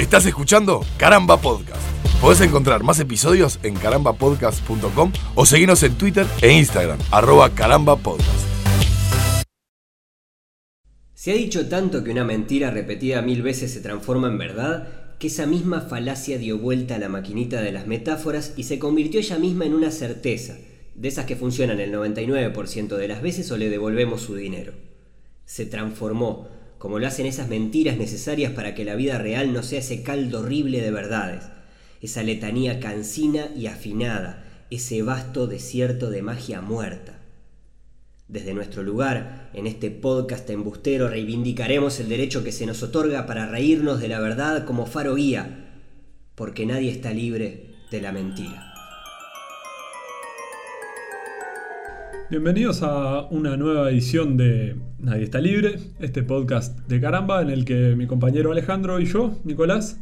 Estás escuchando Caramba Podcast. Podés encontrar más episodios en carambapodcast.com o seguirnos en Twitter e Instagram, arroba carambapodcast. Se ha dicho tanto que una mentira repetida mil veces se transforma en verdad, que esa misma falacia dio vuelta a la maquinita de las metáforas y se convirtió ella misma en una certeza, de esas que funcionan el 99% de las veces o le devolvemos su dinero. Se transformó, como lo hacen esas mentiras necesarias para que la vida real no sea ese caldo horrible de verdades, esa letanía cansina y afinada, ese vasto desierto de magia muerta. Desde nuestro lugar, en este podcast embustero, reivindicaremos el derecho que se nos otorga para reírnos de la verdad como faro guía, porque nadie está libre de la mentira. Bienvenidos a una nueva edición de Nadie está libre, este podcast de caramba en el que mi compañero Alejandro y yo, Nicolás,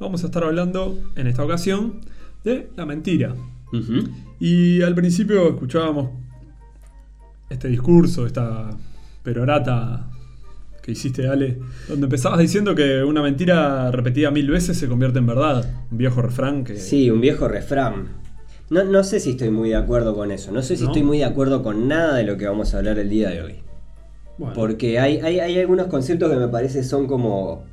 vamos a estar hablando en esta ocasión de la mentira. Y al principio escuchábamos este discurso, esta perorata que hiciste, Ale, donde empezabas diciendo que una mentira repetida mil veces se convierte en verdad. Un viejo refrán que... Sí, un viejo refrán. No, no sé si estoy muy de acuerdo con eso. No sé si ¿No? estoy muy de acuerdo con nada de lo que vamos a hablar el día de hoy. Bueno, Porque hay, hay, hay algunos conceptos que me parece son como.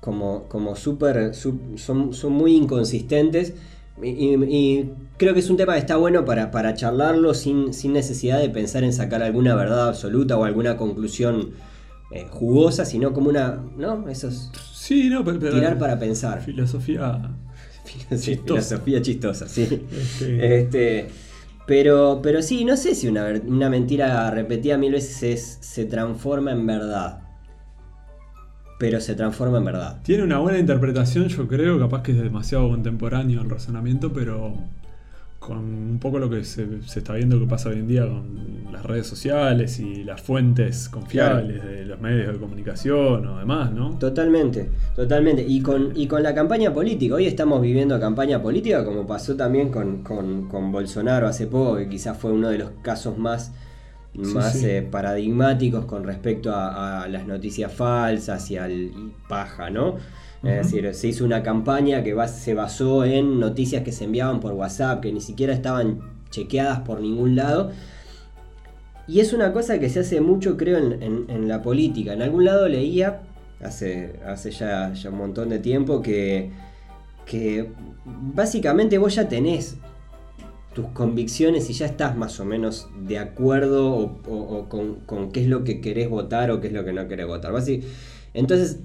como. como súper. son, son muy inconsistentes. Y, y- y creo que es un tema que está bueno para, para charlarlo sin, sin necesidad de pensar en sacar alguna verdad absoluta o alguna conclusión eh, jugosa, sino como una. ¿No? Eso es sí, no, pero... pero- tirar para pensar. Filosofía... Chistosa. filosofía chistosa, sí. Este, Este, pero, pero sí, no sé si una, una mentira repetida mil veces es- se transforma en verdad. Pero se transforma en verdad. Tiene una buena interpretación, yo creo, capaz que es demasiado contemporáneo el razonamiento, pero con un poco lo que se, se está viendo que pasa hoy en día con las redes sociales y las fuentes confiables de los medios de comunicación o demás, ¿no? Totalmente, totalmente. Y con, y con la campaña política. Hoy estamos viviendo campaña política, como pasó también con, con- con Bolsonaro hace poco, que quizás fue uno de los casos más, más sí. eh, paradigmáticos con respecto a, a las noticias falsas y al y paja, ¿no? Es decir, se hizo una campaña que bas- se basó en noticias que se enviaban por WhatsApp, que ni siquiera estaban chequeadas por ningún lado. Y es una cosa que se hace mucho, creo, en, la política. En algún lado leía, hace, hace ya, un montón de tiempo, que, que básicamente vos ya tenés tus convicciones y ya estás más o menos de acuerdo o, con, con qué es lo que querés votar o qué es lo que no querés votar. Entonces,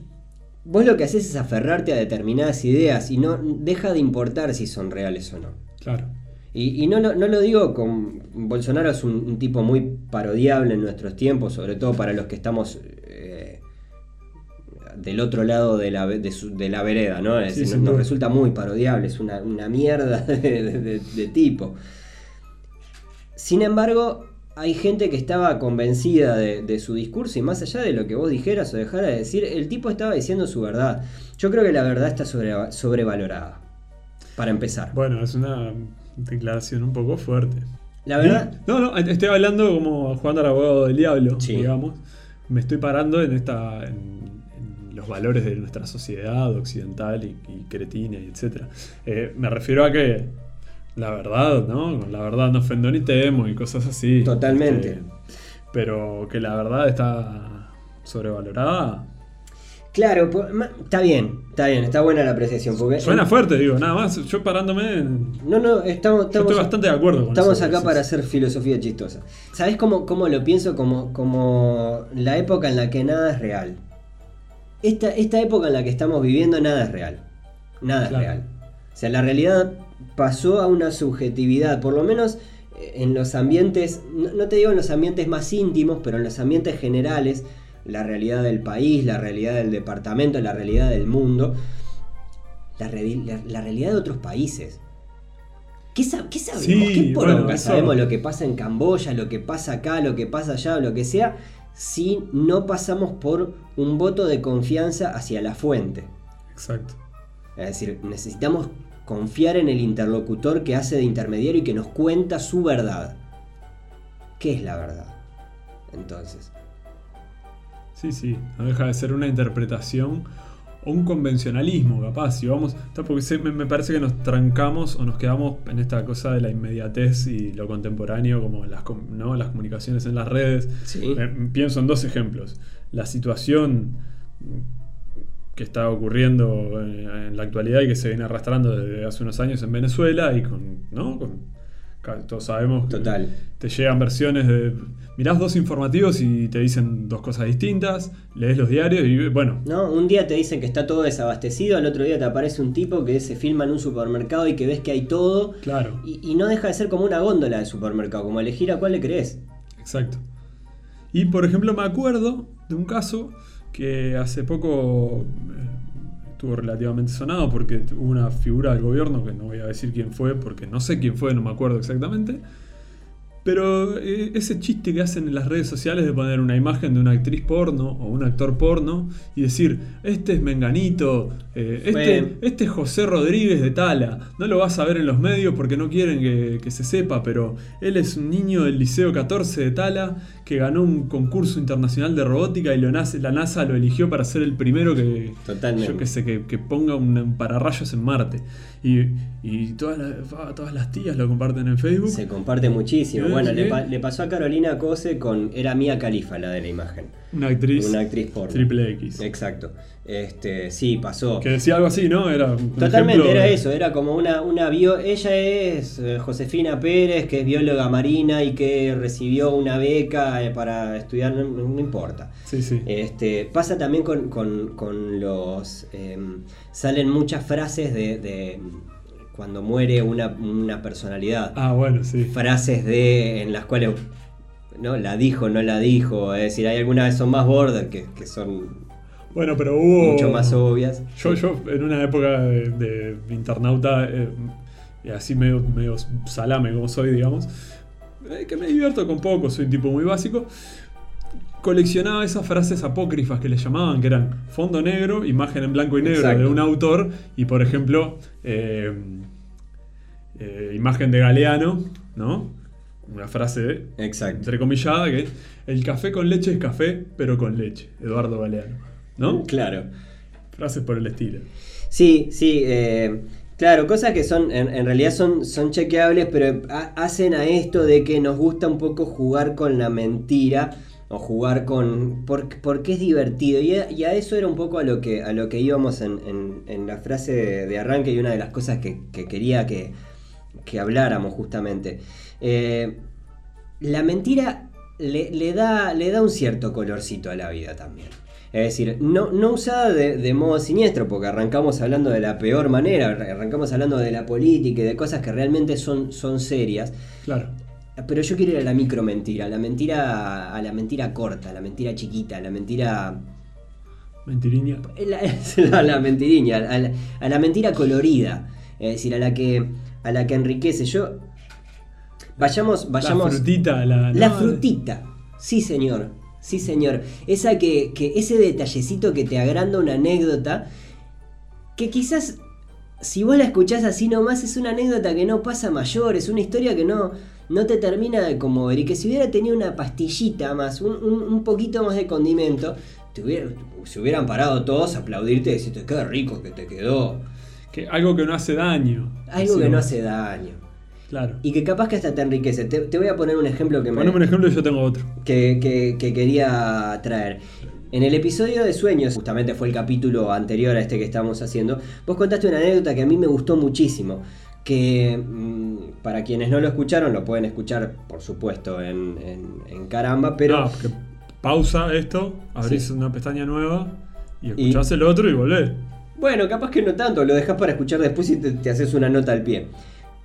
vos lo que haces es aferrarte a determinadas ideas y no deja de importar si son reales o no. Claro. Y, y no, lo, no lo digo con. Bolsonaro es un, un tipo muy parodiable en nuestros tiempos, sobre todo para los que estamos eh, del otro lado de la, ve- de su- de la vereda, ¿no? Es Sí, nos, resulta muy parodiable, es una, una mierda de, tipo. Sin embargo, hay gente que estaba convencida de, de su discurso y más allá de lo que vos dijeras o dejaras de decir, el tipo estaba diciendo su verdad. Yo creo que la verdad está sobre- sobrevalorada. Para empezar. Bueno, es una declaración un poco fuerte. La verdad. No, no, estoy hablando como jugando al abogado del diablo, Sí. digamos. Me estoy parando en esta. En, en los valores de nuestra sociedad occidental y, y cretina y etc. me refiero a que la verdad, ¿no? La verdad no ofendo ni temo y cosas así. Totalmente. Este, pero que la verdad está sobrevalorada. Claro, ma- está bien, está bien, está buena la apreciación. Porque Suena fuerte, digo, nada más. Yo parándome. en- No, no, estamos, Yo estamos, estoy bastante de acuerdo con estamos eso acá para hacer filosofía chistosa. ¿Sabes cómo, cómo lo pienso? Como, como la época en la que nada es real. Esta, esta época en la que estamos viviendo, nada es real. Nada Claro. es real. O sea, la realidad pasó a una subjetividad, por lo menos eh, en los ambientes, no, no te digo en los ambientes más íntimos, pero en los ambientes generales, la realidad del país, la realidad del departamento, la realidad del mundo, la, reali- la- la realidad de otros países. ¿Qué, sab- qué sabemos? Sí, ¿Qué poronga bueno, eso- sabemos lo que pasa en Camboya, lo que pasa acá, lo que pasa allá, lo que sea, si no pasamos por un voto de confianza hacia la fuente? Exacto. Es decir, necesitamos confiar en el interlocutor que hace de intermediario y que nos cuenta su verdad. ¿Qué es la verdad? Entonces, Sí, sí, no deja de ser una interpretación o un convencionalismo, capaz. Si vamos, porque me, parece que nos trancamos o nos quedamos en esta cosa de la inmediatez y lo contemporáneo, como las, ¿no? las comunicaciones en las redes. Sí. Eh, pienso en dos ejemplos. La situación que está ocurriendo en, en la actualidad y que se viene arrastrando desde hace unos años en Venezuela y con, ¿no? Con- todos sabemos que Total. te llegan versiones de mirás dos informativos y te dicen dos cosas distintas, lees los diarios y bueno, ¿No? Un día te dicen que está todo desabastecido, al otro día te aparece un tipo que se filma en un supermercado y que ves que hay todo. claro, Y, y no deja de ser como una góndola de supermercado, como elegir a cuál le crees. exacto. Y por ejemplo me acuerdo de un caso que hace poco eh, estuvo relativamente sonado porque hubo una figura del gobierno que no voy a decir quién fue porque no sé quién fue, no me acuerdo exactamente. Pero eh, ese chiste que hacen en las redes sociales de poner una imagen de una actriz porno o un actor porno y decir, este es Menganito, eh, este, este es José Rodríguez de Tala, no lo vas a ver en los medios porque no quieren que, que se sepa, pero él es un niño del Liceo 14 de Tala que ganó un concurso internacional de robótica y lo la NASA lo eligió para ser el primero que, Totalmente. yo que sé, que, que ponga un, pararrayos en Marte. Y, y todas, las, todas las tías lo comparten en Facebook. Se comparte muchísimo. ¿Eh? Bueno, le, ¿Sí? pa- le pasó a Carolina Cose con. Era Mía Califa la de la imagen. Una actriz, Una actriz porno. triple X. Exacto. Este, sí, pasó. Que decía algo así, ¿no? Era Totalmente ejemplo era eso, era como una, una bio. Ella es eh, Josefina Pérez, que es bióloga marina y que recibió una beca eh, para estudiar, no, no importa. Sí, sí. Este, pasa también con, con- con los. em, salen muchas frases de, de cuando muere una, una personalidad. Ah, bueno, sí. Frases de. en las cuales. ¿no? La dijo, no la dijo. Es decir, hay algunas que son más border que, que son Bueno, pero hubo. mucho más obvias. Yo, yo en una época de, de internauta, eh, así medio, medio salame como soy, digamos, eh, que me divierto con poco, soy un tipo muy básico. Coleccionaba esas frases apócrifas que le llamaban, que eran fondo negro, imagen en blanco y negro Exacto. de un autor, y por ejemplo, eh, eh, imagen de Galeano, ¿no? Una frase Exacto. entrecomillada que el café con leche es café, pero con leche, Eduardo Galeano, ¿no? Claro. Frases por el estilo. Sí, sí, eh, claro, cosas que son, en, en realidad son, son chequeables, pero ha- hacen a esto de que nos gusta un poco jugar con la mentira o jugar con... por- porque es divertido. Y a, eso era un poco a lo que, a lo que íbamos en, en- en la frase de, arranque y una de las cosas que, que quería que, que habláramos justamente. Eh, la mentira le, le da, le da un cierto colorcito a la vida también. Es decir, no, no usada de, de modo siniestro, porque arrancamos hablando de la peor manera, arrancamos hablando de la política y de cosas que realmente son, son serias. Claro. Pero yo quiero ir a la micro mentira, a la mentira, a la mentira corta, a la mentira chiquita, a la mentira. Mentiriña. La, a la mentiriña, a la, a la mentira colorida. Es decir, a la que. a la que enriquece. Yo. Vayamos. vayamos La frutita, la. la no, frutita. Sí, señor. Sí, señor. Esa que, que ese detallecito que te agranda una anécdota que quizás si vos la escuchás así nomás es una anécdota que no pasa mayor, es una historia que no, no te termina de conmover y que si hubiera tenido una pastillita más, un, un- un poquito más de condimento, te hubiera- se hubieran parado todos a aplaudirte y decirte qué rico que te quedó. Que, algo que no hace daño. Algo que no hace daño. Claro. Y que capaz que hasta te enriquece. Te, te voy a poner un ejemplo que me, Poneme un ejemplo y yo tengo otro. que, que- que quería traer. En el episodio de sueños, justamente fue el capítulo anterior a este que estamos haciendo, vos contaste una anécdota que a mí me gustó muchísimo. Que mm, para quienes no lo escucharon, lo pueden escuchar, por supuesto, en, en- en caramba, pero Ah, porque pausa esto, abrís Sí. una pestaña nueva y escuchás el otro y volvés. bueno, capaz que no tanto, lo dejas para escuchar después y te, te haces una nota al pie.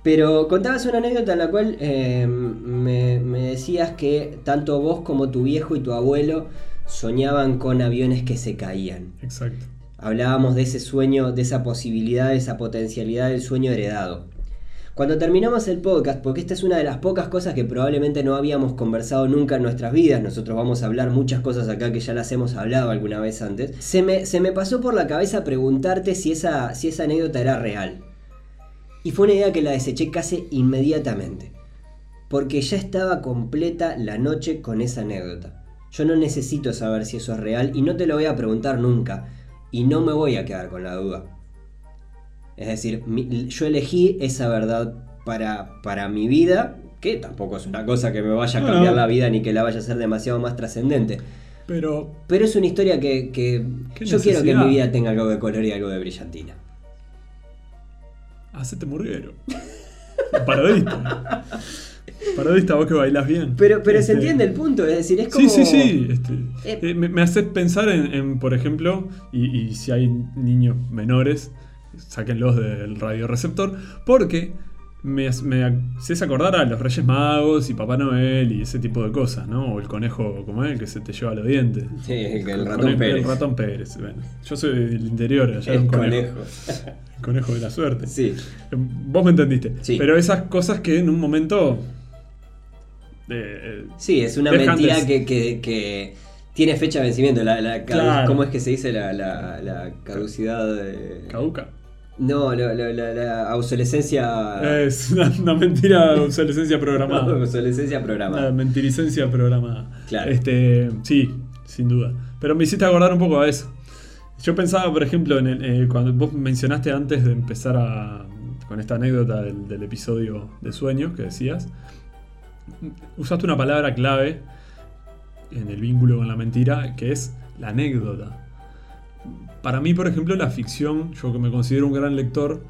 Pero contabas una anécdota en la cual eh, me, me decías que tanto vos como tu viejo y tu abuelo soñaban con aviones que se caían. Exacto. Hablábamos de ese sueño, de esa posibilidad, de esa potencialidad del sueño heredado. Cuando terminamos el podcast, porque esta es una de las pocas cosas que probablemente no habíamos conversado nunca en nuestras vidas, nosotros vamos a hablar muchas cosas acá que ya las hemos hablado alguna vez antes, se me, se me pasó por la cabeza preguntarte si esa, si esa anécdota era real. Y fue una idea que la deseché casi inmediatamente, porque ya estaba completa la noche con esa anécdota. Yo no necesito saber si eso es real y no te lo voy a preguntar nunca. y no me voy a quedar con la duda. Es decir, mi- yo elegí esa verdad para, para mi vida, que tampoco es una cosa que me vaya a cambiar no. la vida ni que la vaya a hacer demasiado más trascendente. Pero Pero es una historia que, que ¿Qué yo quiero que mi vida tenga algo de color y algo de brillantina. Hacete murguero. Parodista. Parodista, vos que bailás bien. Pero, pero se Este, entiende el punto, es decir, es como... Sí, sí, sí. este, Eh. eh, me, me hace pensar en, en, por ejemplo, y, y si hay niños menores, sáquenlos del radioreceptor, porque me, me haces acordar a los Reyes Magos y Papá Noel y ese tipo de cosas, ¿no? O el conejo como él que se te lleva los dientes. Sí, el, el ratón el, Pérez. el ratón Pérez. Bueno, yo soy del interior, allá El un conejo. conejo. Conejo de la suerte. Sí. Vos me entendiste. Sí. Pero esas cosas que en un momento. eh, eh, Sí, es una mentira de- que, que- que tiene fecha de vencimiento. La, la cadu- Claro. ¿Cómo es que se dice la, la- la caducidad? de- caduca. No, lo- lo- la, la obsolescencia. Es una, una mentira de obsolescencia programada. obsolescencia Una programada. mentiricencia programada. Claro. Este, sí, sin duda. Pero me hiciste acordar un poco a eso. Yo pensaba, por ejemplo, en el- eh, cuando vos mencionaste antes de empezar a, con esta anécdota del, del episodio de sueños que decías, usaste una palabra clave en el vínculo con la mentira, que es la anécdota. Para mí, por ejemplo, la ficción, yo que me considero un gran lector,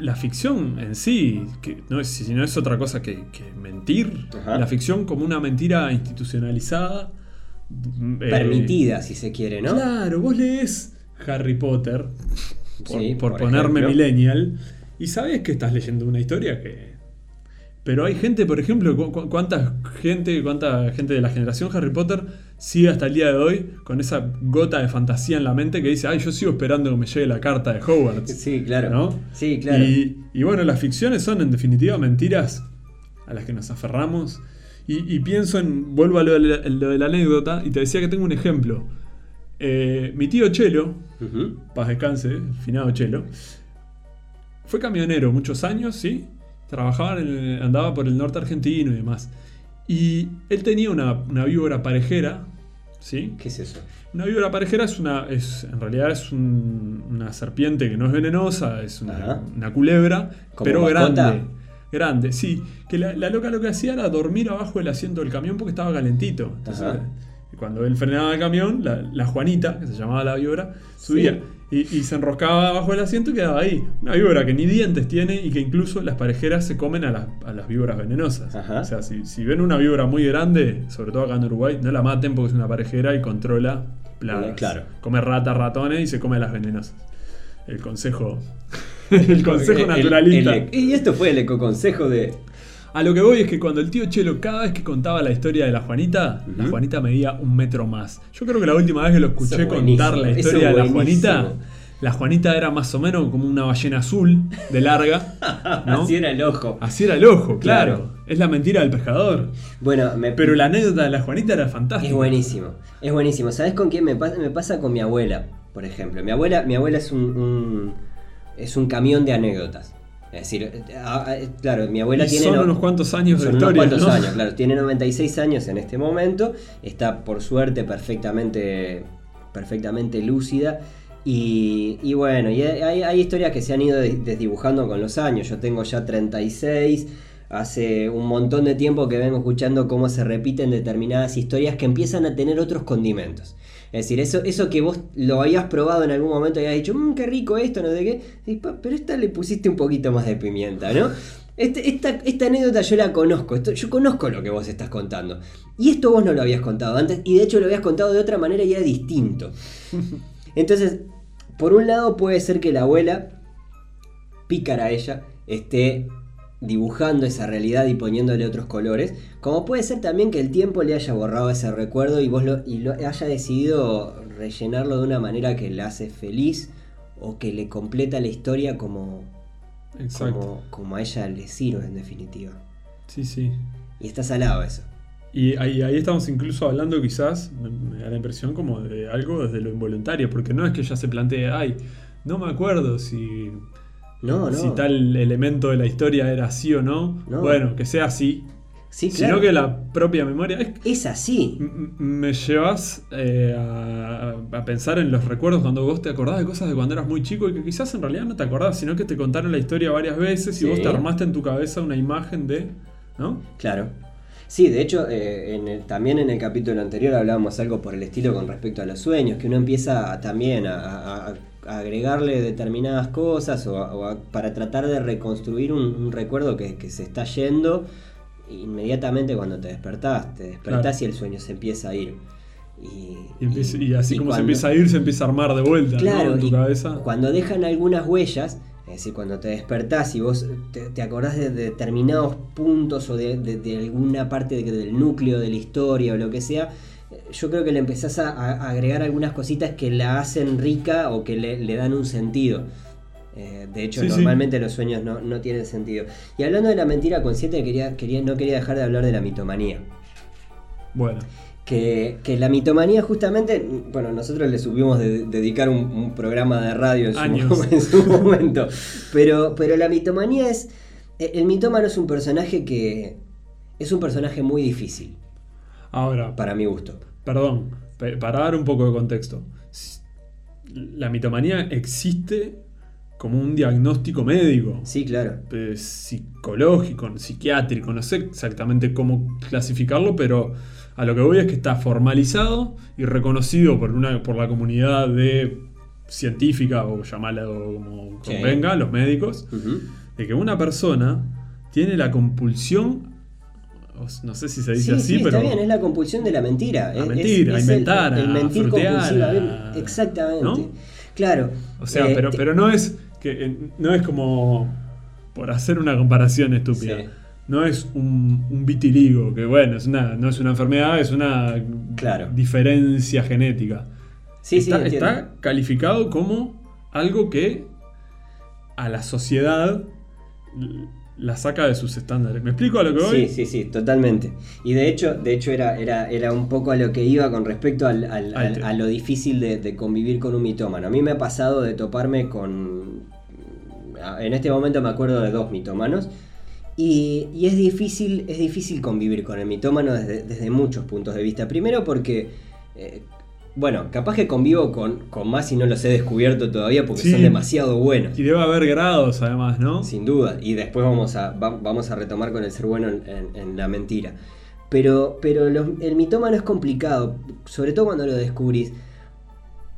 la ficción en sí, que no es, si no es otra cosa que, que mentir, Ajá. la ficción como una mentira institucionalizada. Eh, Permitida, si se quiere, ¿no? Claro, vos lees Harry Potter, por, Sí, por por ponerme ejemplo. millennial, y sabes que estás leyendo una historia que... Pero hay gente, por ejemplo, cu- cu- cuánta gente, cuánta gente de la generación Harry Potter sigue hasta el día de hoy con esa gota de fantasía en la mente que dice, ay, yo sigo esperando que me llegue la carta de Hogwarts. Sí, claro. ¿no? Sí, claro. Y, y bueno, las ficciones son en definitiva mentiras a las que nos aferramos. Y, y pienso en, vuelvo a lo de, la, lo de la anécdota, y te decía que tengo un ejemplo. Eh, mi tío Chelo, Ujú. paz descanse, finado Chelo, fue camionero muchos años, ¿sí? Trabajaba, en el- andaba por el norte argentino y demás. Y él tenía una, una víbora parejera, ¿sí? ¿Qué es eso? Una víbora parejera es una. Es, en realidad es un- una serpiente que no es venenosa, es una, culebra, ¿Como pero mascota? grande. Grande, sí. Que la, la loca lo que hacía era dormir abajo del asiento del camión porque estaba calentito. Entonces, Ajá. cuando él frenaba el camión, la, la Juanita, que se llamaba la víbora, subía. Y, y se enroscaba abajo del asiento y quedaba ahí. Una víbora que ni dientes tiene y que incluso las parejeras se comen a las, a las víboras venenosas. Ajá. O sea, si, si ven una víbora muy grande, sobre todo acá en Uruguay, no la maten porque es una parejera y controla plagas. Eh, claro. Come ratas, ratones y se come a las venenosas. El consejo. el consejo El- naturalista. el- y esto fue el ecoconsejo de. A lo que voy es que cuando el tío Chelo, cada vez que contaba la historia de la Juanita, la. Juanita medía un metro más. Yo creo que la última vez que lo escuché es contar la historia es de la. Juanita, la Juanita era más o menos como una ballena azul de larga. ¿no? Así era el ojo. Así era el ojo, claro. Claro. Es la mentira del pescador. Bueno, me, Pero la anécdota de la Juanita era fantástica. Es buenísimo, es buenísimo. ¿Sabes con quién me pasa? Me pasa con mi abuela, por ejemplo. Mi abuela, mi abuela es un, un- es un camión de anécdotas. Es decir, ah, ah, claro, mi abuela Y tiene son no- unos cuantos años de son historia. unos cuantos ¿no? años, claro. Tiene 96 años en este momento. Está por suerte perfectamente, perfectamente lúcida. Y, y bueno, y hay, hay historias que se han ido des- desdibujando con los años. Yo tengo ya 36. Hace un montón de tiempo que vengo escuchando cómo se repiten determinadas historias que empiezan a tener otros condimentos. Es decir, eso, eso que vos lo habías probado en algún momento y habías dicho, mmm, qué rico esto, no sé qué. Y, "Pa, pero esta le pusiste un poquito más de pimienta, ¿no? Este- esta, esta anécdota yo la conozco, esto- yo conozco lo que vos estás contando. Y esto vos no lo habías contado antes, y de hecho lo habías contado de otra manera y era distinto. Entonces, por un lado puede ser que la abuela, pícara ella, esté dibujando esa realidad y poniéndole otros colores, como puede ser también que el tiempo le haya borrado ese recuerdo y vos lo, y lo haya decidido rellenarlo de una manera que le hace feliz o que le completa la historia como, como, como a ella le sirve en definitiva. Sí, sí. Y está salado eso. Y ahí, ahí estamos incluso hablando quizás, me, me da la impresión como de algo desde lo involuntario, porque no es que ella se plantee, ay, no me acuerdo si, No, no. si tal elemento de la historia era así o no. No. Bueno, que sea así. Sí, sino claro. que la propia memoria. Es- Es así. me llevas eh, a, a pensar en los recuerdos cuando vos te acordás de cosas de cuando eras muy chico y que quizás en realidad no te acordás, sino que te contaron la historia varias veces Sí. y vos te armaste en tu cabeza una imagen de. ¿No? Claro. Sí, de hecho, eh, en el- también en el capítulo anterior hablábamos algo por el estilo con respecto a los sueños, que uno empieza a- también a agregarle determinadas cosas o, a- o a- para tratar de reconstruir un, un recuerdo que, que se está yendo inmediatamente cuando te despertás. Te despertás Claro. y el sueño se empieza a ir. Y, Y, empieza- y así y como se empieza a ir, se empieza a armar de vuelta Claro, ¿no? en tu cabeza. cuando dejan algunas huellas, es decir, cuando te despertás y vos te, te acordás de determinados puntos o de, de- de alguna parte de- del núcleo de la historia o lo que sea, yo creo que le empezás a, a agregar algunas cositas que la hacen rica o que le, le dan un sentido. Eh, de hecho, Sí, sí. normalmente los sueños no, no tienen sentido. Y hablando de la mentira consciente, quería, quería, no quería dejar de hablar de la mitomanía. Bueno, Que, que la mitomanía justamente, bueno, nosotros le supimos de- dedicar un, un programa de radio en su, en su momento, pero, pero la mitomanía es, eh, el mitómano es un personaje que es un personaje muy difícil, ahora, para mi gusto. perdón, pe- para dar un poco de contexto. La mitomanía existe como un diagnóstico médico. Sí, claro. eh, psicológico, psiquiátrico, no sé exactamente cómo clasificarlo, pero a lo que voy es que está formalizado y reconocido por, una, por la comunidad de científica o llamarla como Sí. convenga, los médicos, de que una persona tiene la compulsión, no sé si se dice Sí, así, sí, pero está bien, es la compulsión de la mentira. A Es- mentir, es- es inventar, el, mentir frutear, a- Exactamente. ¿no? Claro. O sea, Eh, pero, te- pero no es que eh, no es como por hacer una comparación estúpida. Sí. No es un, un vitiligo, que bueno, es una, no es una enfermedad, es una Claro. diferencia genética. Está, está calificado como algo que a la sociedad la saca de sus estándares. ¿Me explico a lo que voy? Sí, sí, sí, totalmente. Y de hecho, de hecho era, era, era un poco a lo que iba con respecto al, a lo difícil de, de convivir con un mitómano. A mí me ha pasado de toparme con... En este momento me acuerdo de dos mitómanos. Y, y es, difícil, es difícil convivir con el mitómano desde, desde muchos puntos de vista. Primero porque... eh, bueno, capaz que convivo con, con más y no los he descubierto todavía porque Sí. son demasiado buenos. Y debe haber grados además, ¿no? Sin duda. Y después vamos a, va- vamos a retomar con el ser bueno en, en- en la mentira. Pero, pero los- el mitómano es complicado, sobre todo cuando lo descubrís.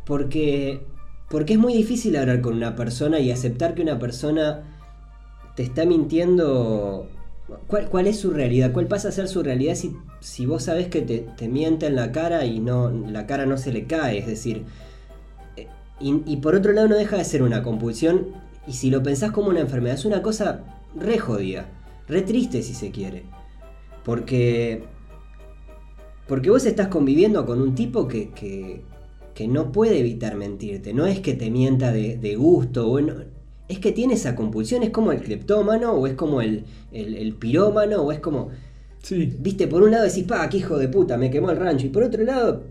Porque, porque es muy difícil hablar con una persona y aceptar que una persona te está mintiendo. ¿Cuál, cuál es su realidad? ¿Cuál pasa a ser su realidad si, si vos sabés que te, te miente en la cara y no, la cara no se le cae? Es decir, eh, y, por otro lado no deja de ser una compulsión y si lo pensás como una enfermedad es una cosa re jodida, re triste si se quiere. Porque, porque vos estás conviviendo con un tipo que, que, que no puede evitar mentirte, no es que te mienta de, gusto, o no- es que tiene esa compulsión, es como el cleptómano o es como el, el pirómano o es como... Sí. Viste, por un lado decís, pa, qué hijo de puta, me quemó el rancho. Y por otro lado,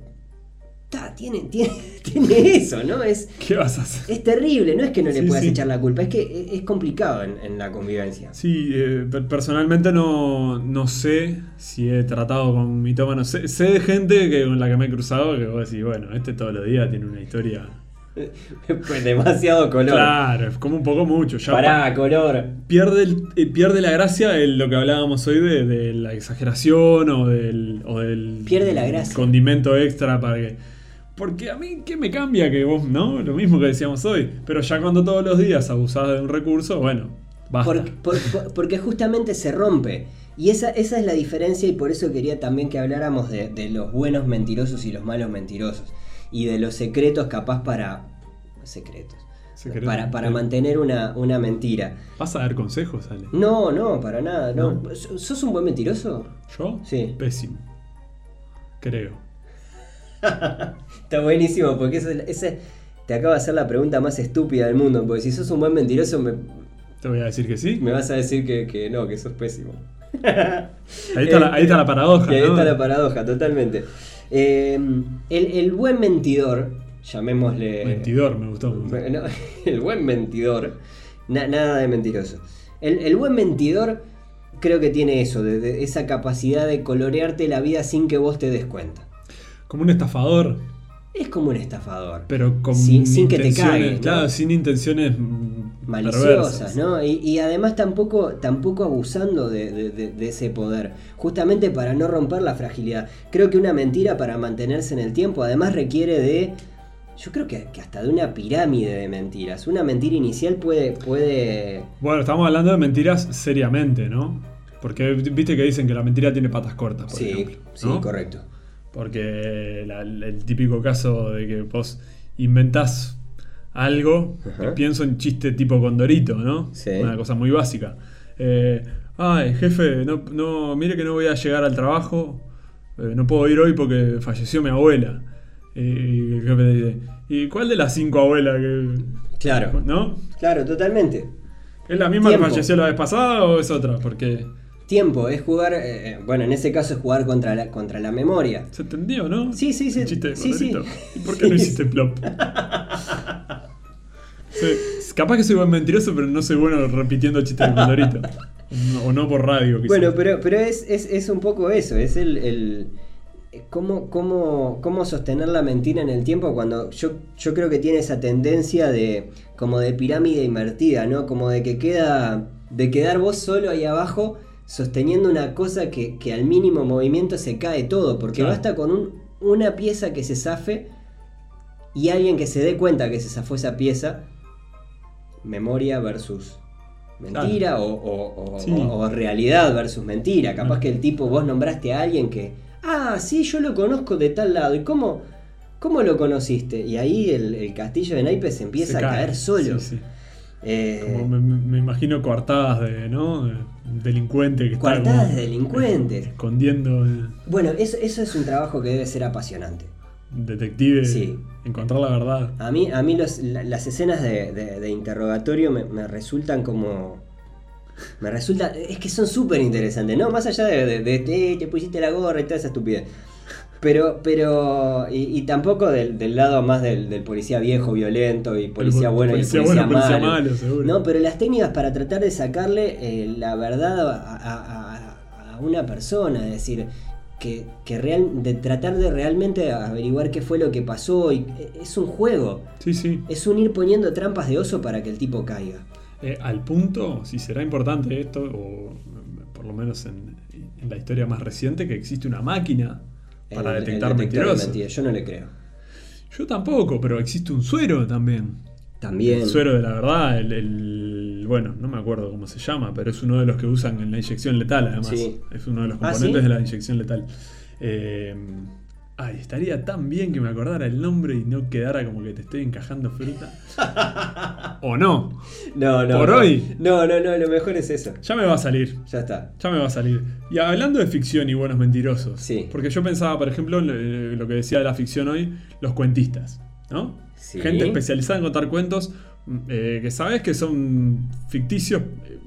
ta, tiene, tiene, tiene eso, ¿no? Es, ¿Qué vas a hacer? es terrible, no es que no le Sí, puedas sí. echar la culpa, es que es, es complicado en, en la convivencia. Sí, eh, per- personalmente no, no sé si he tratado con mitómanos. Sé, sé de gente que, con la que me he cruzado que vos decís, bueno, este todos los días tiene una historia. Pues demasiado color. Claro, es como un poco mucho. Ya Pará, color. pierde, el- eh, pierde la gracia el- lo que hablábamos hoy de, de la exageración o del, o del Pierde la gracia. condimento extra para que. Porque a mí, ¿qué me cambia que vos, no? Lo mismo que decíamos hoy. Pero ya cuando todos los días abusás de un recurso, bueno, basta. Por- por- por- porque justamente se rompe. Y esa, esa es la diferencia y por eso quería también que habláramos de, de los buenos mentirosos y los malos mentirosos. Y de los secretos capaz para... Secretos. Secreto. Para, para mantener una, una mentira. ¿Vas a dar consejos, Ale? No, no, para nada. No. ¿No? ¿Sos un buen mentiroso? ¿Yo? Sí. Pésimo. Creo. Está buenísimo porque ese, ese te acaba de hacer la pregunta más estúpida del mundo. Porque si sos un buen mentiroso me, Te voy a decir que sí. me vas a decir que, que no, que sos pésimo. Ahí está, la, ahí está la paradoja. Y ahí ¿no? está la paradoja, totalmente. Eh, el, el buen mentidor, llamémosle... Mentidor, me gustó. No, el buen mentidor, na- nada de mentiroso. El, el buen mentidor creo que tiene eso, de, de esa capacidad de colorearte la vida sin que vos te des cuenta. Como un estafador, Es como un estafador. pero con Sin- sin que te ¿no? Claro, sin intenciones maliciosas. ¿no? Y, y además tampoco, tampoco abusando de, de- de- ese poder, justamente para no romper la fragilidad. Creo que una mentira para mantenerse en el tiempo además requiere de, yo creo que, que hasta de una pirámide de mentiras. Una mentira inicial puede, puede, Bueno, estamos hablando de mentiras seriamente, ¿no? Porque viste que dicen que la mentira tiene patas cortas, por sí, ejemplo. sí, ¿no? correcto. Porque la- el típico caso de que vos inventás algo, pienso en chiste tipo Condorito, ¿no? Sí. Una cosa muy básica. Eh, Ay, jefe, no, no, mire que no voy a llegar al trabajo, eh, no puedo ir hoy porque falleció mi abuela. Y el jefe dice, ¿y cuál de las cinco abuelas que... Claro, ¿No? claro, totalmente. ¿Es la misma Tiempo. que falleció la vez pasada o es otra? Porque Tiempo, es jugar, eh, bueno, en ese caso es jugar contra la, contra la memoria. se entendió, ¿no? Sí, sí, sí. El chiste de Sí, sí. Condorito. ¿Y por qué no hiciste plop? Sí, capaz que soy buen mentiroso, pero no soy bueno repitiendo chistes de Condorito. O no por radio, quizás. Bueno, pero, pero es, es, es un poco eso, es el, el- cómo, cómo, cómo sostener la mentira en el tiempo cuando yo, yo creo que tiene esa tendencia de como de pirámide invertida, ¿no? Como de que queda, de quedar vos solo ahí abajo sosteniendo una cosa que, que al mínimo movimiento se cae todo, porque Claro. basta con un- una pieza que se zafe y alguien que se dé cuenta que se zafó esa pieza, memoria versus mentira o, o- o- Sí. o- o realidad versus mentira. Capaz Mm. que el tipo, vos nombraste a alguien que, ah, sí, yo lo conozco de tal lado. ¿Y cómo, cómo lo conociste? Y ahí el, el castillo de naipes empieza Se a cae. caer solo. Sí, sí. Eh, Como me, imagino coartadas de, ¿no? Delincuente que está Coartadas como de delincuentes. escondiendo bueno, eso, eso es un trabajo que debe ser apasionante. detective, Sí. Encontrar la verdad. A mí, a mí los- la- las escenas de, de- de interrogatorio me, me resultan como. Me resulta. Es que son súper interesantes, ¿no? Más allá de, "Eh, te pusiste la gorra y toda esa estupidez. Pero, pero. Y, y tampoco del, del lado más del, del policía viejo, violento, y policía El bueno policía y policía, bueno, policía malo. malo, seguro. No, pero las técnicas para tratar de sacarle eh, la verdad a, a- a- a una persona, es decir, que, que real, de tratar de realmente averiguar qué fue lo que pasó. Y, eh, es un juego. Sí, sí. Es un ir poniendo trampas de oso para que el tipo caiga. Eh, al punto, si será importante esto, o mm, por lo menos en, en la historia más reciente, que existe una máquina para El- el detectar de mentirosos. Yo no le creo. Yo tampoco, pero existe un suero también. También. El suero de la verdad, el, el- bueno, no me acuerdo cómo se llama, pero es uno de los que usan en la inyección letal, además. Sí. Es uno de los ¿Ah, componentes sí? de la inyección letal. Eh, ay, estaría tan bien que me acordara el nombre y no quedara como que te estoy encajando fruta. o no. No, no. ¿Por no. hoy? No, no, no. Lo mejor es eso. Ya me va a salir. Ya está. Ya me va a salir. Y hablando de ficción y buenos mentirosos. Sí. Porque yo pensaba, por ejemplo, lo, que decía de la ficción hoy, los cuentistas. ¿No? Sí. Gente especializada en contar cuentos eh, que sabes que son ficticios.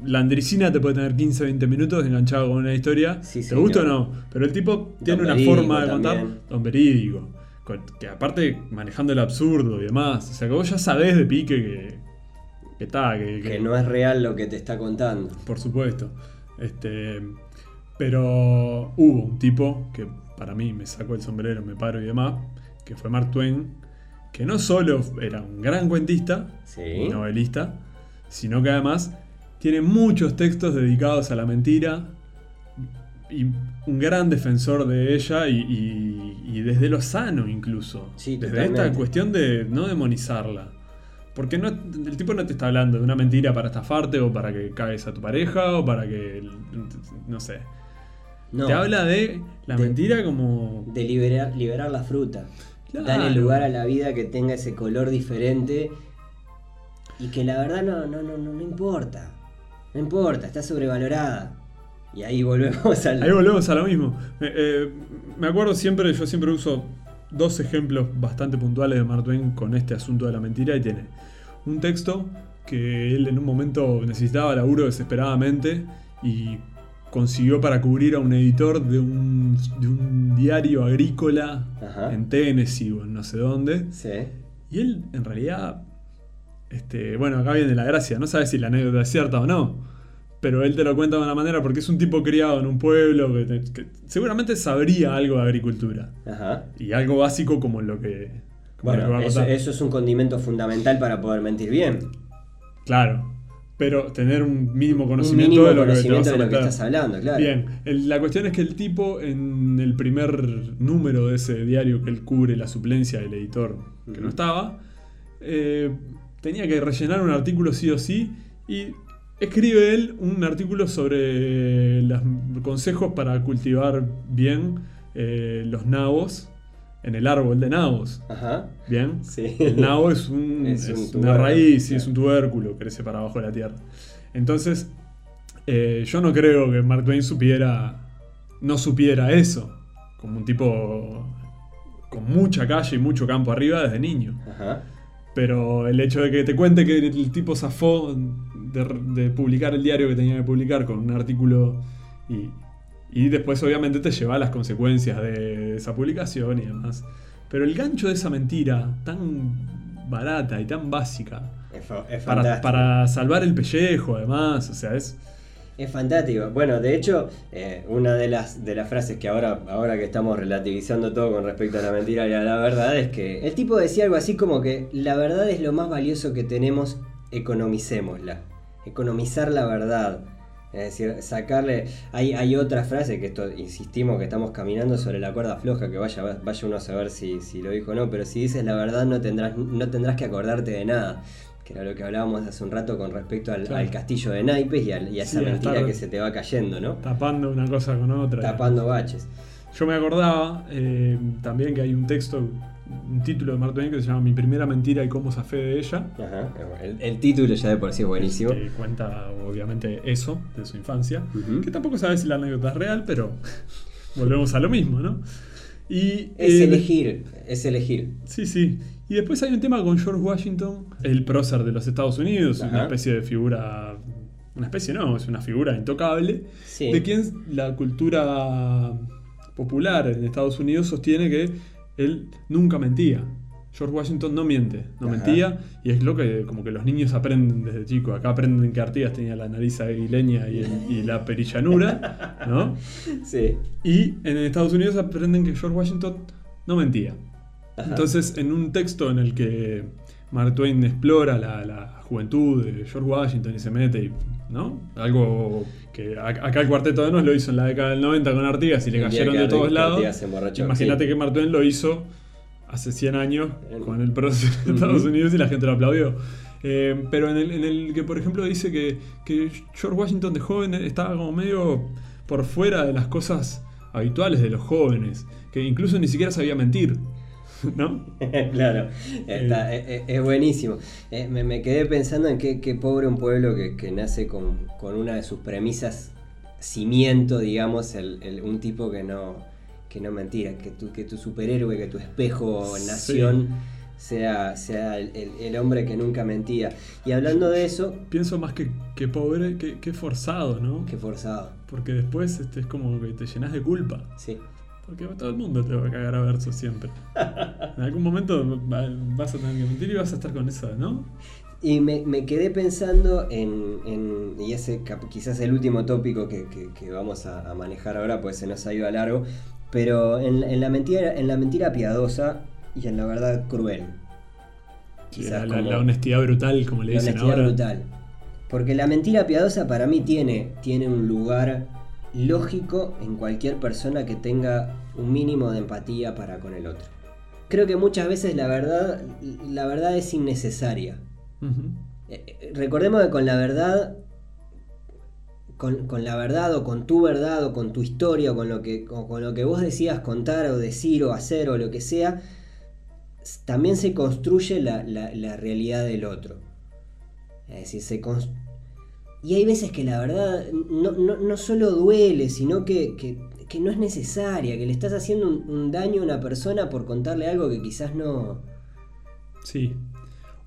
La Andricina te puede tener 15, 20 minutos enganchado con una historia. Sí, ¿Te gusta o no? Pero el tipo tiene una forma de contar. también. Don verídico. Que aparte manejando el absurdo y demás. O sea que vos ya sabés de pique que. Que está, que, Que no es real lo que te está contando. por supuesto. Este, pero hubo un tipo que para mí me sacó el sombrero, me paro y demás, que fue Mark Twain, que no solo era un gran cuentista Sí. y novelista, sino que además tiene muchos textos dedicados a la mentira y un gran defensor de ella y, y- y desde lo sano incluso. Sí, desde esta cuestión de no demonizarla. Porque no, el tipo no te está hablando de una mentira para estafarte o para que cagues a tu pareja o para que, no sé. No. Te habla de la De- mentira como... de liberar, liberar la fruta. Claro. Darle lugar a la vida que tenga ese color diferente y que la verdad no, no, no, no, no importa. No importa, está sobrevalorada. Y ahí volvemos al... Ahí volvemos a lo mismo. Eh, eh, me acuerdo siempre, yo siempre uso dos ejemplos bastante puntuales de Mark Twain con este asunto de la mentira y tiene un texto que él en un momento necesitaba laburo desesperadamente y consiguió para cubrir a un editor de un, de un diario agrícola Ajá. en Tennessee o en no sé dónde. Sí. Y él en realidad, este, bueno, acá viene la gracia, no sabe si la anécdota es cierta o no, pero él te lo cuenta de una manera porque es un tipo criado en un pueblo que, que seguramente sabría algo de agricultura. Ajá. Y algo básico como lo que, como lo que va Bueno, a eso es un condimento fundamental para poder mentir bien. Claro. Pero tener un mínimo Un conocimiento mínimo de lo conocimiento que te vas a lo que meter. estás hablando, claro. Bien, el- la cuestión es que el tipo en el primer número de ese diario que él cubre la suplencia del editor que no estaba, eh, tenía que rellenar un artículo sí o sí y escribe él un artículo sobre los consejos para cultivar bien eh, los nabos en el árbol de nabos. Ajá. Bien. Sí. El nabo es, un, Es es un una raíz, claro. es un tubérculo, crece para abajo de la tierra. Entonces, eh, yo no creo que Mark Twain supiera, no supiera eso, como un tipo con mucha calle y mucho campo arriba desde niño. Ajá. Pero el hecho de que te cuente que el tipo zafó de, de publicar el diario que tenía que publicar con un artículo y, y después obviamente te lleva a las consecuencias de esa publicación y demás. Pero el gancho de esa mentira tan barata y tan básica Es, fa- es para, fantástico. para salvar el pellejo además, o sea, es... Es fantástico. Bueno, de hecho, eh, una de las, de las frases que ahora, ahora que estamos relativizando todo con respecto a la mentira y a la verdad es que el tipo decía algo así como que la verdad es lo más valioso que tenemos, economicémosla. Economizar la verdad. Es decir, sacarle. Hay, hay otra frase que esto, insistimos que estamos caminando sobre la cuerda floja, que vaya, vaya uno a saber si, si lo dijo o no, pero si dices la verdad no tendrás, no tendrás que acordarte de nada. Que era lo que hablábamos hace un rato con respecto al, Claro. al castillo de naipes y, al- y a esa Sí, mentira que se te va cayendo, ¿no? tapando una cosa con otra. Tapando baches. Yo me acordaba eh, también que hay un texto, un título de Mark Twain que se llama Mi primera mentira y cómo zafé de ella. Ajá. El, el título ya de por sí es buenísimo. que cuenta obviamente eso de su infancia, que tampoco sabes si la anécdota es real, pero volvemos a lo mismo, ¿no? Y, Es eh, elegir, es elegir. Sí, sí. Y después hay un tema con George Washington, el prócer de los Estados Unidos, una especie de figura, una especie no, es una figura intocable, Sí. de quien la cultura popular en Estados Unidos sostiene que él nunca mentía. George Washington no miente, no Ajá. mentía, y es lo que como que los niños aprenden desde chicos. Acá aprenden que Artigas tenía la nariz aguileña y, el- y la perillanura, ¿no? Sí. Y en Estados Unidos aprenden que George Washington no mentía. Ajá. Entonces, en un texto en el que Mark Twain explora la, la juventud de George Washington y se mete, y, ¿no? Algo que acá el cuarteto de nos lo hizo en la década del 90 con Artigas y le cayeron de todos lados. Imagínate sí. que Twain lo hizo hace 100 años con el proceso de. Estados Unidos y la gente lo aplaudió. Eh, pero en el, en el que, por ejemplo, dice que, que George Washington de joven estaba como medio por fuera de las cosas habituales de los jóvenes, que incluso ni siquiera sabía mentir, ¿no? claro, está- Eh. es, es- buenísimo. Eh, me, me quedé pensando en qué, qué pobre un pueblo que, que nace con, con una de sus premisas cimiento, digamos, el, el- un tipo que no, que no mentira, que tu, que tu superhéroe, que tu espejo Sí. nación sea, sea el, hombre que nunca mentía. Y hablando de eso, Pienso más que, que pobre, que, que forzado, ¿no? qué forzado. Porque después este, es como que te llenas de culpa. Sí. Porque todo el mundo te va a cagar a verso siempre. En algún momento va- vas a tener que mentir y vas a estar con esa, ¿no? Y me, me quedé pensando en, en- y ese quizás el último tópico que, que- que vamos a, a manejar ahora, pues se nos ha ido a largo, pero en, en la, mentira, en la mentira piadosa y en la verdad cruel. Quizás la, la- como- la honestidad brutal, como le La dicen honestidad ahora. brutal. Porque la mentira piadosa para mí tiene, tiene un lugar lógico en cualquier persona que tenga un mínimo de empatía para con el otro. Creo que muchas veces la verdad, la verdad es innecesaria. Eh, eh, recordemos que con la verdad, con, con la verdad o con tu verdad o con tu historia o con lo que, o con lo que vos decías contar o decir o hacer o lo que sea, también se construye la, la- la realidad del otro. Es decir, se cons- y hay veces que la verdad no, no- no solo duele, sino que, que- que no es necesaria, que le estás haciendo un, un daño a una persona por contarle algo que quizás no... Sí.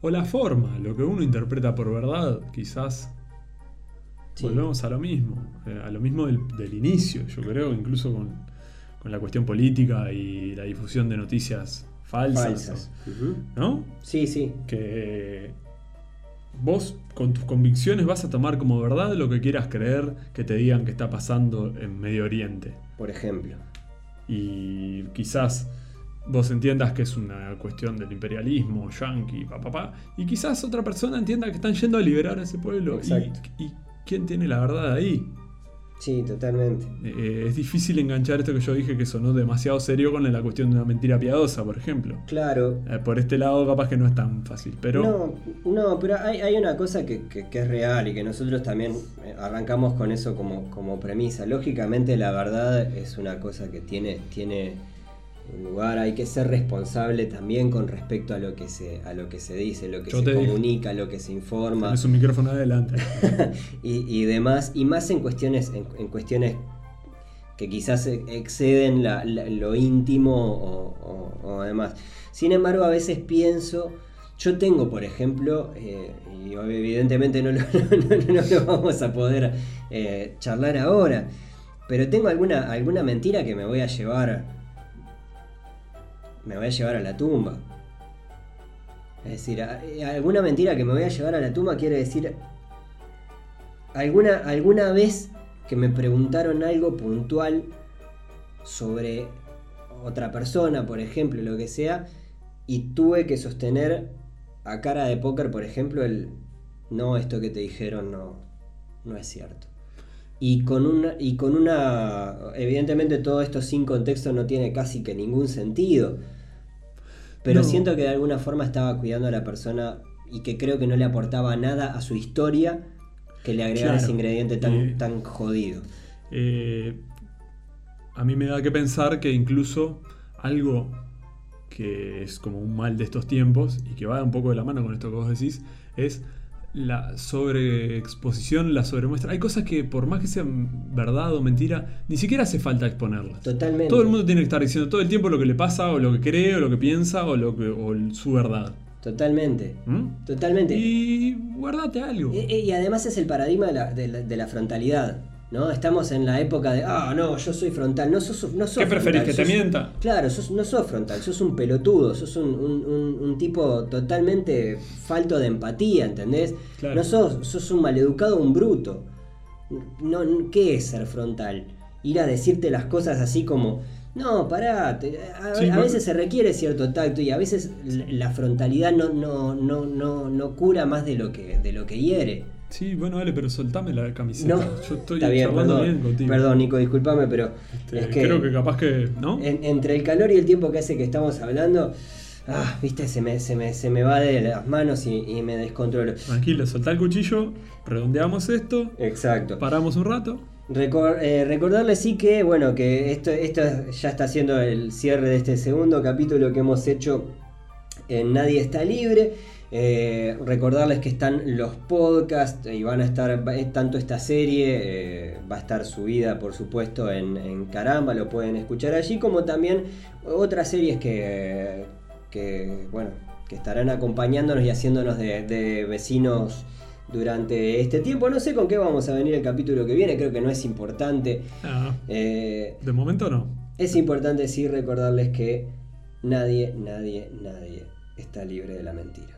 O la forma, lo que uno interpreta por verdad, quizás Sí. volvemos a lo mismo. eh, a lo mismo del, del inicio, yo creo, incluso con, con la cuestión política y la difusión de noticias falsas. Falsas. ¿No? Sí, sí. que vos con tus convicciones vas a tomar como verdad lo que quieras creer que te digan que está pasando en Medio Oriente. Por ejemplo. Y quizás vos entiendas que es una cuestión del imperialismo, yanqui, papá, y quizás otra persona entienda que están yendo a liberar a ese pueblo. Exacto. Y, y quién tiene la verdad ahí? Sí, totalmente. Eh, es difícil enganchar esto que yo dije que sonó demasiado serio con la cuestión de una mentira piadosa, por ejemplo. Claro. Eh, por este lado capaz que no es tan fácil, pero... No, no, pero hay, hay una cosa que, que- que es real y que nosotros también eh, arrancamos con eso como, como premisa. Lógicamente la verdad es una cosa que tiene, tiene un lugar, hay que ser responsable también con respecto a lo que se, a lo que se dice, lo que Yo se comunica, lo que se informa. Tenés un micrófono adelante. y, y demás, y más en cuestiones, en, en cuestiones que quizás e- exceden la- la- lo íntimo o, o- o demás. Sin embargo, a veces pienso, yo tengo, por ejemplo, eh, y evidentemente no lo, no- no lo vamos a poder eh, charlar ahora, pero tengo alguna, alguna mentira que me voy a llevar, me voy a llevar a la tumba. Es decir, alguna mentira que me voy a llevar a la tumba quiere decir alguna, alguna vez que me preguntaron algo puntual sobre otra persona, por ejemplo, lo que sea, y tuve que sostener a cara de póker, por ejemplo, el no, esto que te dijeron no, no es cierto. Y con una, y con una, evidentemente todo esto sin contexto no tiene casi que ningún sentido, pero No. siento que de alguna forma estaba cuidando a la persona y que creo que no le aportaba nada a su historia que le agregara Claro. ese ingrediente tan, Y- tan jodido. Eh, a mí me da que pensar que incluso algo que es como un mal de estos tiempos y que va un poco de la mano con esto que vos decís, es la sobreexposición, la sobremuestra. Hay cosas que por más que sean verdad o mentira, ni siquiera hace falta exponerlas. Totalmente. Todo el mundo tiene que estar diciendo todo el tiempo lo que le pasa o lo que cree o lo que piensa o, lo que, o su verdad. Totalmente. ¿Mm? Totalmente. Y guardate algo. Y además es el paradigma de la, de la- de la frontalidad. ¿No? Estamos en la época de, ah, no, yo soy frontal. No sos, no sos ¿Qué preferís, que te mienta? Claro, sos- no sos frontal, sos un pelotudo, sos un, un- un- un tipo totalmente falto de empatía, ¿entendés? Claro. No sos, sos un maleducado, un bruto. No, ¿Qué es ser frontal? Ir a decirte las cosas así como, no, pará, te- a, Sí, a bueno. veces se requiere cierto tacto y a veces la, la frontalidad no, no, no, no, no cura más de lo que, de lo que hiere. Sí, bueno, dale, pero soltame la camiseta. No, Yo estoy está bien, charlando perdón, bien contigo. perdón Nico, discúlpame, pero Este, es que, Creo que capaz que. ¿No? en- entre el calor y el tiempo que hace que estamos hablando, ah, viste, se me, se me, se me va de las manos y, y me descontrolo. Tranquilo, soltá el cuchillo, redondeamos esto, Exacto. paramos un rato. Recor- eh, recordarles sí que, bueno, que esto, esto ya está siendo el cierre de este segundo capítulo que hemos hecho en Nadie está libre. Eh, recordarles que están los podcasts y van a estar, eh, tanto esta serie eh, va a estar subida por supuesto en, en Caramba, lo pueden escuchar allí, como también otras series que, que, bueno, que estarán acompañándonos y haciéndonos de, de vecinos durante este tiempo. No sé con qué vamos a venir el capítulo que viene, creo que no es importante. Ah, Eh, de momento no. es importante sí recordarles que nadie, nadie, nadie está libre de la mentira.